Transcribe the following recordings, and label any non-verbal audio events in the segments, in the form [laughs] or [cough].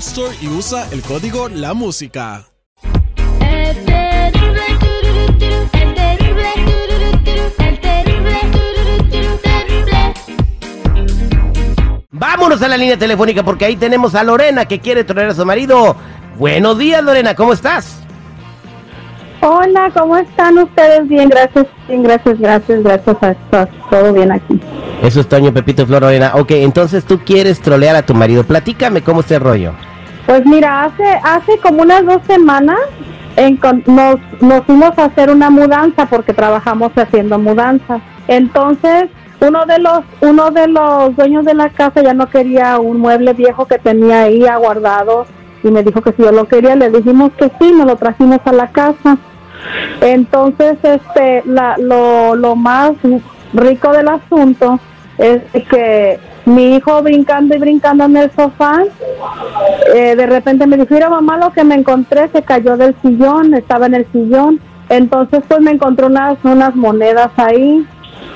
Store y usa el código La Música. Vámonos a la línea telefónica porque ahí tenemos a Lorena que quiere traer a su marido. Buenos días, Lorena, ¿cómo estás? Hola, ¿cómo están ustedes? Bien, gracias, bien, gracias, gracias, gracias a Dios, todo bien aquí. Eso es Toño, Pepito, Flor, Lorena. Ok, entonces tú quieres trolear a tu marido. Platícame cómo está el rollo. Pues mira, hace hace como unas dos semanas nos, nos fuimos a hacer una mudanza porque trabajamos haciendo mudanzas. Entonces, uno de los uno de los dueños de la casa ya no quería un mueble viejo que tenía ahí aguardado y me dijo que si yo lo quería, le dijimos que sí, nos lo trajimos a la casa. Entonces, este, la, lo, lo más rico del asunto es que mi hijo brincando y brincando en el sofá, eh, de repente me dijo, mira mamá, lo que me encontré se cayó del sillón, estaba en el sillón. Entonces, pues me encontré unas, unas monedas ahí,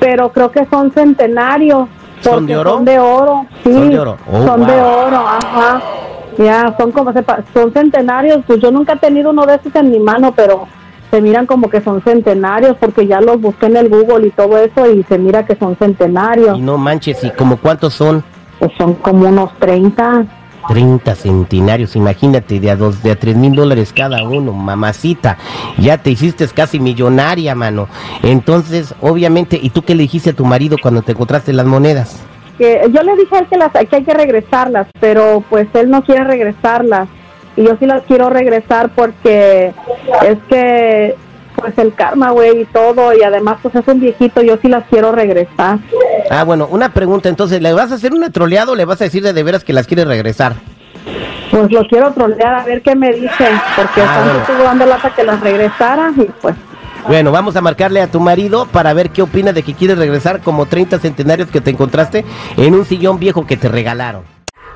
pero creo que son centenarios. ¿Son de oro? Son de oro, sí. Son de oro. Oh, son de oro, ajá. Ya, son como, sepa- son centenarios. Pues yo nunca he tenido uno de esos en mi mano, pero se miran como que son centenarios porque ya los busqué en el Google y todo eso y se mira que son centenarios. Y no manches, ¿y como cuántos son? Pues son como unos 30. 30 centenarios, imagínate, de a, dos, de a 3 mil dólares cada uno, mamacita. Ya te hiciste casi millonaria, mano. Entonces, obviamente, ¿y tú qué le dijiste a tu marido cuando te encontraste las monedas? Que yo le dije a él que, las, que hay que regresarlas, pero pues él no quiere regresarlas. Y yo sí las quiero regresar porque es que pues el karma, güey, y todo. Y además pues es un viejito, yo sí las quiero regresar. Ah, bueno, una pregunta, entonces, ¿le vas a hacer un troleado o le vas a decir de, de veras que las quieres regresar? Pues lo quiero trolear a ver qué me dice, porque Ah, bueno. estuvo dando lata que las regresara y pues Bueno, vamos a marcarle a tu marido para ver qué opina de que quieres regresar como 30 centenarios que te encontraste en un sillón viejo que te regalaron.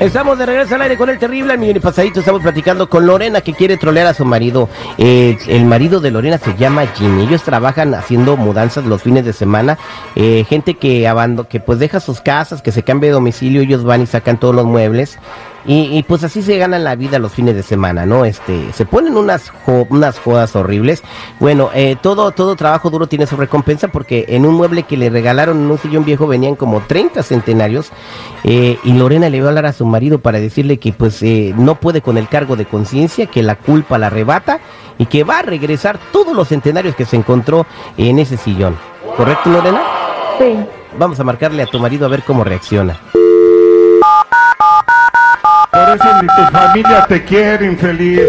Estamos de regreso al aire con el terrible al pasadito. Estamos platicando con Lorena que quiere trolear a su marido. Eh, el marido de Lorena se llama Jimmy. Ellos trabajan haciendo mudanzas los fines de semana. Eh, gente que abando, que pues deja sus casas, que se cambia de domicilio. Ellos van y sacan todos los muebles. Y, y, pues así se ganan la vida los fines de semana, ¿no? Este, se ponen unas jo- unas jodas horribles. Bueno, eh, todo todo trabajo duro tiene su recompensa porque en un mueble que le regalaron en un sillón viejo venían como 30 centenarios eh, y Lorena le va a hablar a su marido para decirle que pues eh, no puede con el cargo de conciencia, que la culpa la arrebata y que va a regresar todos los centenarios que se encontró en ese sillón. ¿Correcto, Lorena? sí. Vamos a marcarle a tu marido a ver cómo reacciona. Por eso ni tu familia te quiere, infeliz.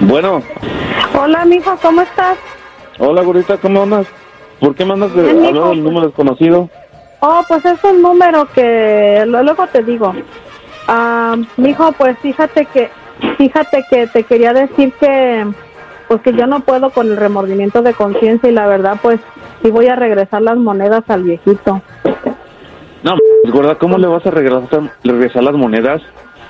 Bueno, Hola, mijo, ¿cómo estás? hola gordita, ¿cómo andas? ¿Por qué mandas de Bien, hablar del número desconocido? Oh, pues es un número que lo- luego te digo. Ah, mijo, pues fíjate que fíjate que te quería decir que pues que yo no puedo con el remordimiento de conciencia y la verdad pues sí voy a regresar las monedas al viejito. No, gorda, ¿cómo le vas a regresar, regresar las monedas?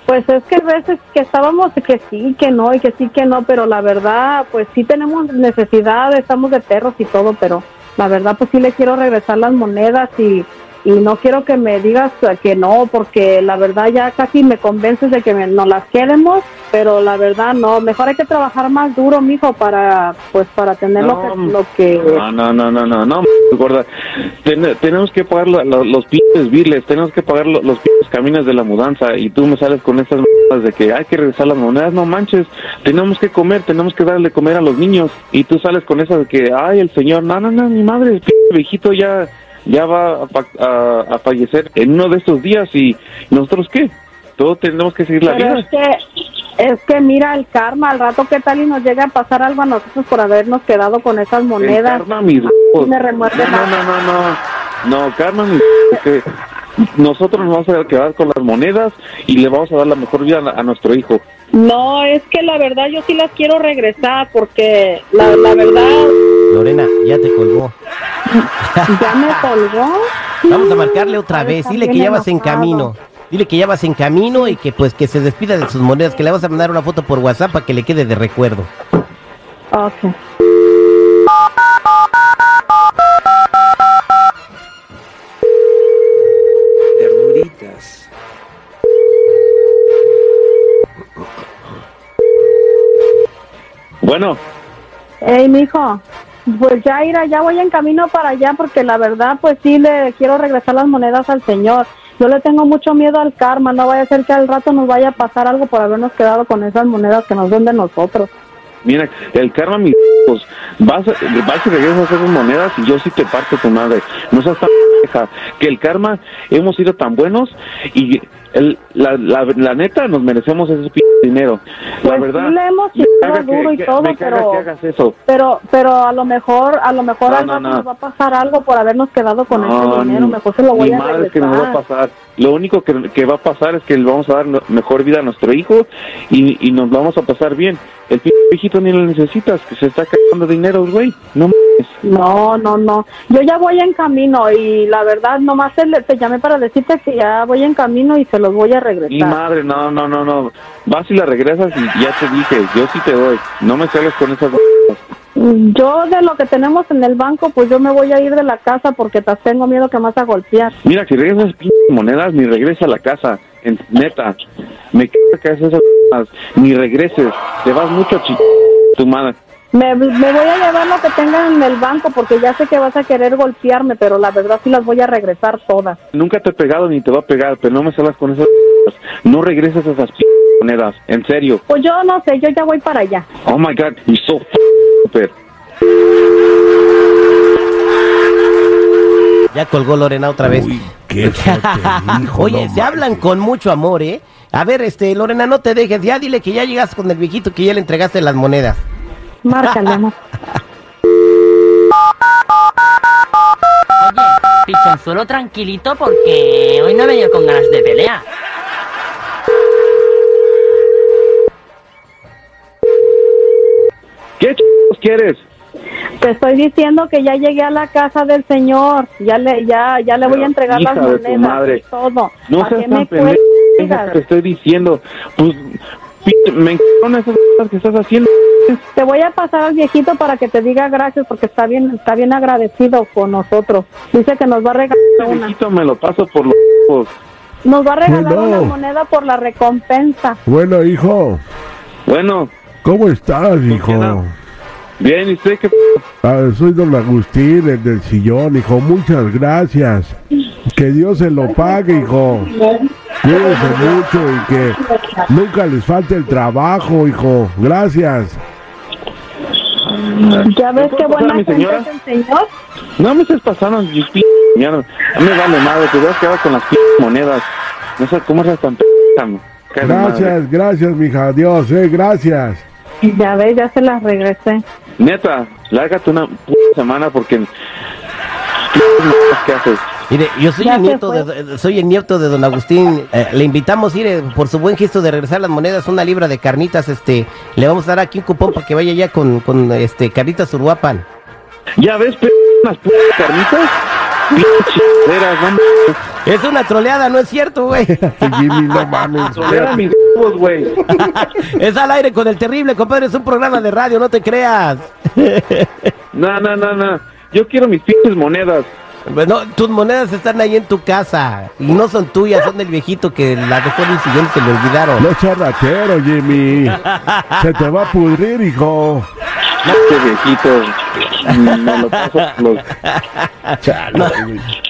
Pues es que a veces que estábamos que sí, que no, y que sí, que no, pero la verdad, pues sí tenemos necesidad, estamos de perros y todo, pero la verdad, pues sí le quiero regresar las monedas y, y no quiero que me digas que no, porque la verdad ya casi me convences de que me- no las queremos, pero la verdad no, mejor hay que trabajar más duro, mijo, para, pues para tener lo que, lo que... No, no, no, no, no, no, gorda. Ten- tenemos que pagar la- la- los pinches biles, tenemos que pagar lo- los pinches caminos de la mudanza y tú me sales con esas mamadas de que hay que regresar las monedas, no manches. Tenemos que comer, tenemos que darle comer a los niños y tú sales con esas de que, ay, el señor, no, no, no, mi madre, el pinche viejito ya ya va a, a- a fallecer en uno de estos días y nosotros qué? Todos tenemos que seguir la Pero vida. es que, es que mira el karma, al rato qué tal y nos llega a pasar algo a nosotros por habernos quedado con esas monedas. El karma, mis me remuerde no, no, no, no, no, no, karma, mis que nosotros nos vamos a quedar con las monedas y le vamos a dar la mejor vida a, a nuestro hijo. No, es que la verdad yo sí las quiero regresar porque la, la verdad Lorena, ya te colgó. [laughs] ya me [laughs] colgó. Vamos a marcarle otra vez. Dile que ya vas en enojado. camino. Dile que ya vas en camino y que pues que se despida de sus monedas, que le vas a mandar una foto por WhatsApp para que le quede de recuerdo. Ok. Ternuritas. Bueno, Ey, mijo, pues ya irá, ya voy en camino para allá porque la verdad pues sí le quiero regresar las monedas al señor. Yo le tengo mucho miedo al karma, no vaya a ser que al rato nos vaya a pasar algo por habernos quedado con esas monedas que nos son de nosotros. mira, el karma, mis hijos, vas, a- vas y regresas esas monedas y yo sí te parto tu madre. No seas tan pendeja. Que el karma, hemos sido tan buenos y el, la, la, la neta nos merecemos ese p dinero. La Pues verdad. sí le hemos me que- duro y todo, me caga pero- que hagas eso. Pero, pero a lo mejor, a lo mejor No, al no, nos va a pasar algo por habernos quedado con ese dinero. Mejor se lo voy a madres que nos va a regresar. pasar. Lo único que, que va a pasar es que le vamos a dar mejor vida a nuestro hijo y, y nos vamos a pasar bien. El viejito ni lo necesitas, que se está cagando dinero, güey. No. No, no, no. Yo ya voy en camino y la verdad nomás te, te llamé para decirte que ya voy en camino y se los voy a Mi regresar. madre, no, no, no, no. Vas y la regresas y ya te dije, yo sí te doy. No me sales con esas cosas. Yo de lo que tenemos en el banco, pues yo me voy a ir de la casa porque te tengo miedo que me vas a golpear. Mira, si regresas monedas, ni regresa a la casa. En, neta, me que haces esas. Ni regreses. Te vas mucho a ch... tu madre. Me, me voy a llevar lo que tengan en el banco porque ya sé que vas a querer golpearme, pero la verdad sí las voy a regresar todas. Nunca te he pegado ni te va a pegar, pero no me salas con esas. No regreses esas p monedas. En serio. Pues yo no sé, yo ya voy para allá. Oh my god, you're so stupid. Ya colgó Lorena otra vez. Uy, qué fuerte, [laughs] hijo, Oye, no se hablan con mucho amor, ¿eh? A ver, este, Lorena, no te dejes. Ya dile que ya llegaste con el viejito, que ya le entregaste las monedas. Márcale, amor. Oye, pichonzuelo tranquilito porque hoy no he venido con ganas de pelea. ¿Qué ch quieres? Te estoy diciendo que ya llegué a la casa del señor. Ya le, ya, ya le voy a entregar las de tu monedas madre. y todo. No ¿Para seas qué tan pendeja, te estoy diciendo. Pues, me esas cosas que estás haciendo. Te voy a pasar al viejito para que te diga gracias porque está bien, está bien agradecido con nosotros. Dice que nos va a regalar Este una, viejito me lo paso por los ojos. nos va a regalar Bueno. una moneda por la recompensa. Bueno, hijo, Bueno, ¿cómo estás, hijo? bien, ¿y usted qué? Ah, soy don Agustín, el del sillón, hijo. Muchas gracias. Que Dios se lo pague, hijo. Cuídense mucho y que nunca les falte el trabajo, hijo. Gracias. ¿Ya ves ¿Me qué buena gente señora? es el señor? No me estés pasando, you p mierda. A mí me vale madre, te vas a quedar con las p monedas. No sé cómo eres tan p madre. Gracias, gracias, mija. Adiós, eh, gracias. Ya ves, ya se las regresé. Neta, lárgate una p semana porque... ¿Qué haces? Mire, yo soy el nieto de, soy el nieto de don Agustín. Eh, le invitamos ir eh, por su buen gesto de regresar las monedas, una libra de carnitas. Este, le vamos a dar aquí un cupón para que vaya ya con, con este carnitas Uruapan. ¿Ya ves, p unas p carnitas? Es una troleada, no es cierto, güey. Jimmy, no mames. [laughs] Mis huevos, güey. [laughs] es al aire con el terrible, compadre. Es un programa de radio, no te creas. [laughs] No, no, no, no. Yo quiero mis pinches monedas. Bueno, tus monedas están ahí en tu casa y no son tuyas, son del viejito que la dejó en el sillón y se le olvidaron. No seas ratero, Jimmy. Se te va a pudrir, hijo. Este viejito. Me lo paso por los... No,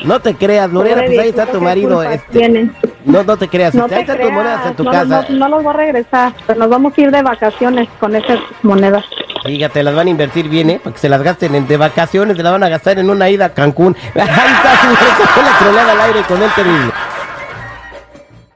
no te creas, Lorena, pues ahí está tu marido. este, no, no te creas, No ahí te están tus creas, monedas en tu no, casa. no, no los voy a regresar, pero nos vamos a ir de vacaciones con esas monedas. Fíjate, las van a invertir bien, ¿eh? Para que se las gasten en, de vacaciones, se las van a gastar en una ida a Cancún. [laughs] Ahí está, [laughs] con la troleada al aire con el terrible.